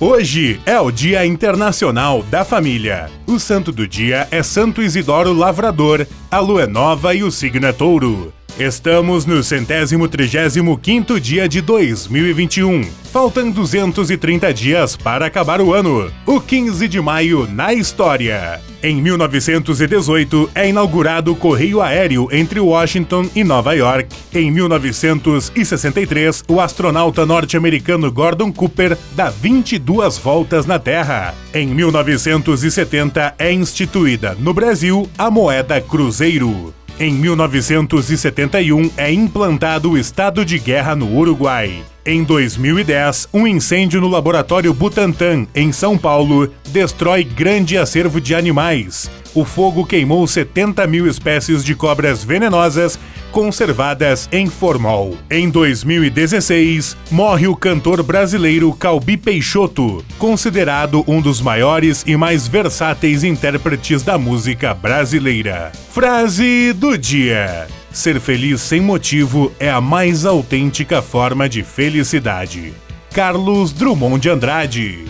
Hoje é o Dia Internacional da Família. O santo do dia é Santo Isidoro Lavrador, a lua é nova e o signo é touro. Estamos no centésimo trigésimo quinto dia de 2021. Faltam 230 dias para acabar o ano. O 15 de maio na história. Em 1918 é inaugurado o correio aéreo entre Washington e Nova York. Em 1963, o astronauta norte-americano Gordon Cooper dá 22 voltas na Terra. Em 1970 é instituída no Brasil a moeda cruzeiro. Em 1971 é implantado o estado de guerra no Uruguai. Em 2010, um incêndio no laboratório Butantan, em São Paulo, destrói grande acervo de animais. O fogo queimou 70 mil espécies de cobras venenosas conservadas em formol. Em 2016, morre o cantor brasileiro Calbi Peixoto, considerado um dos maiores e mais versáteis intérpretes da música brasileira. Frase do dia. Ser feliz sem motivo é a mais autêntica forma de felicidade. Carlos Drummond de Andrade